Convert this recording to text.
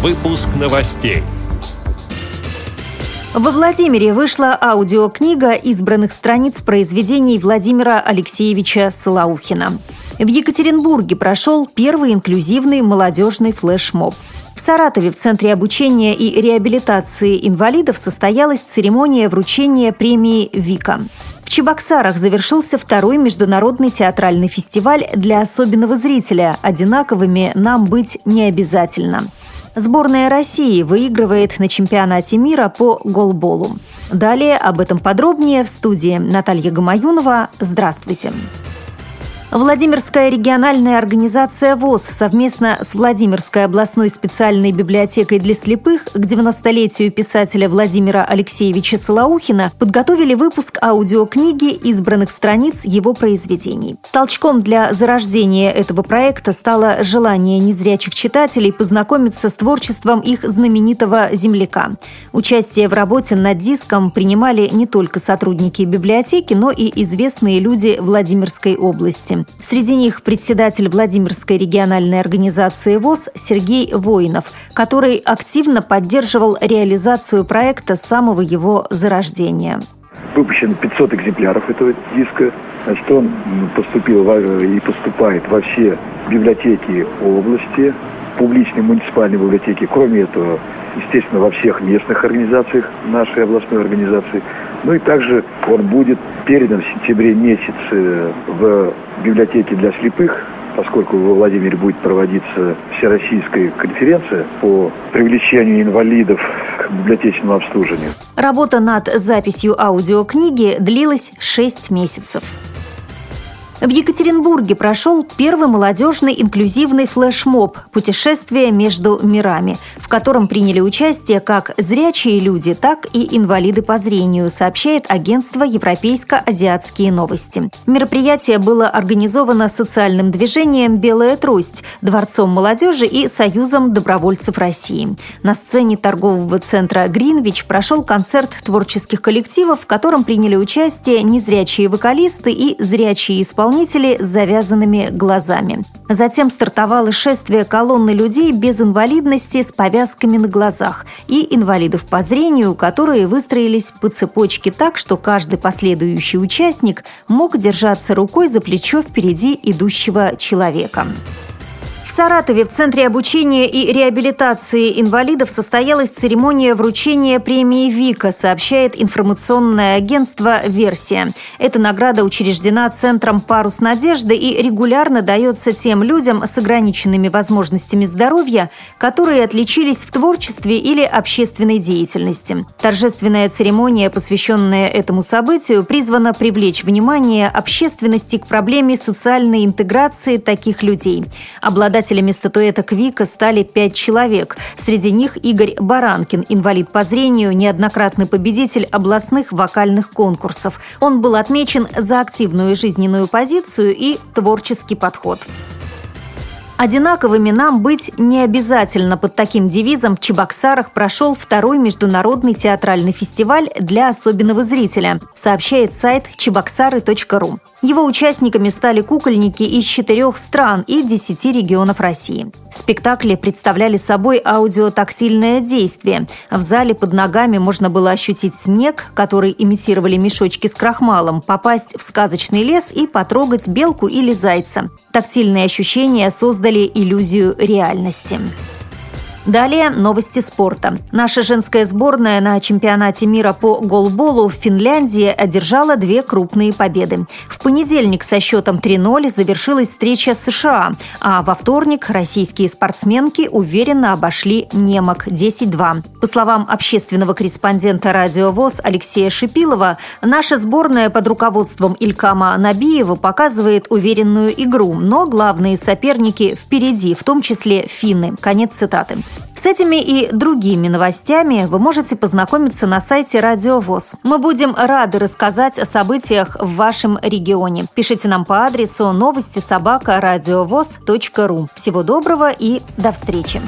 Выпуск новостей. Во Владимире вышла аудиокнига избранных страниц произведений Владимира Алексеевича Солоухина. В Екатеринбурге прошел первый инклюзивный молодежный флешмоб. В Саратове в Центре обучения и реабилитации инвалидов состоялась церемония вручения премии «Вика». В Чебоксарах завершился второй международный театральный фестиваль для особенного зрителя «Одинаковыми нам быть не обязательно». Сборная России выигрывает на чемпионате мира по голболу. Далее об этом подробнее в студии Наталья Гамаюнова. Здравствуйте. Здравствуйте. Владимирская региональная организация ВОЗ совместно с Владимирской областной специальной библиотекой для слепых к 90-летию писателя Владимира Алексеевича Солоухина подготовили выпуск аудиокниги избранных страниц его произведений. Толчком для зарождения этого проекта стало желание незрячих читателей познакомиться с творчеством их знаменитого земляка. Участие в работе над диском принимали не только сотрудники библиотеки, но и известные люди Владимирской области. Среди них председатель Владимирской региональной организации ВОЗ Сергей Воинов, который активно поддерживал реализацию проекта с самого его зарождения. Выпущено 500 экземпляров этого диска. Значит, он поступил и поступает во все библиотеки области, публичные муниципальные библиотеки. Кроме этого, естественно, во всех местных организациях нашей областной организации. Ну и также он будет передан в сентябре месяце в библиотеке для слепых, поскольку в Владимире будет проводиться всероссийская конференция по привлечению инвалидов к библиотечному обслуживанию. Работа над записью аудиокниги длилась 6 месяцев. В Екатеринбурге прошел первый молодежный инклюзивный флешмоб «Путешествие между мирами», в котором приняли участие как зрячие люди, так и инвалиды по зрению, сообщает агентство «Европейско-азиатские новости». Мероприятие было организовано социальным движением «Белая трость», Дворцом молодежи и Союзом добровольцев России. На сцене торгового центра «Гринвич» прошел концерт творческих коллективов, в котором приняли участие незрячие вокалисты и зрячие исполнители исполнители с завязанными глазами. Затем стартовало шествие колонны людей без инвалидности с повязками на глазах и инвалидов по зрению, которые выстроились по цепочке так, что каждый последующий участник мог держаться рукой за плечо впереди идущего человека. Саратове в Центре обучения и реабилитации инвалидов состоялась церемония вручения премии «Вика», сообщает информационное агентство «Версия». Эта награда учреждена Центром «Парус надежды» и регулярно дается тем людям с ограниченными возможностями здоровья, которые отличились в творчестве или общественной деятельности. Торжественная церемония, посвященная этому событию, призвана привлечь внимание общественности к проблеме социальной интеграции таких людей. Обладатель Обладателями статуэток Вика стали пять человек. Среди них Игорь Баранкин, инвалид по зрению, неоднократный победитель областных вокальных конкурсов. Он был отмечен за активную жизненную позицию и творческий подход. Одинаковыми нам быть не обязательно. Под таким девизом в Чебоксарах прошел второй международный театральный фестиваль для особенного зрителя, сообщает сайт чебоксары.ру. Его участниками стали кукольники из четырех стран и десяти регионов России. Спектакли представляли собой аудиотактильное действие. В зале под ногами можно было ощутить снег, который имитировали мешочки с крахмалом, попасть в сказочный лес и потрогать белку или зайца. Тактильные ощущения создали иллюзию реальности. Далее новости спорта. Наша женская сборная на чемпионате мира по голболу в Финляндии одержала две крупные победы. В понедельник со счетом 3-0 завершилась встреча с США, а во вторник российские спортсменки уверенно обошли немок 10-2. По словам общественного корреспондента радио ВОЗ Алексея Шипилова, наша сборная под руководством Илькама Набиева показывает уверенную игру, но главные соперники впереди, в том числе финны. Конец цитаты. С этими и другими новостями вы можете познакомиться на сайте Радио ВОЗ. Мы будем рады рассказать о событиях в вашем регионе. Пишите нам по адресу новости собака ру. Всего доброго и до встречи!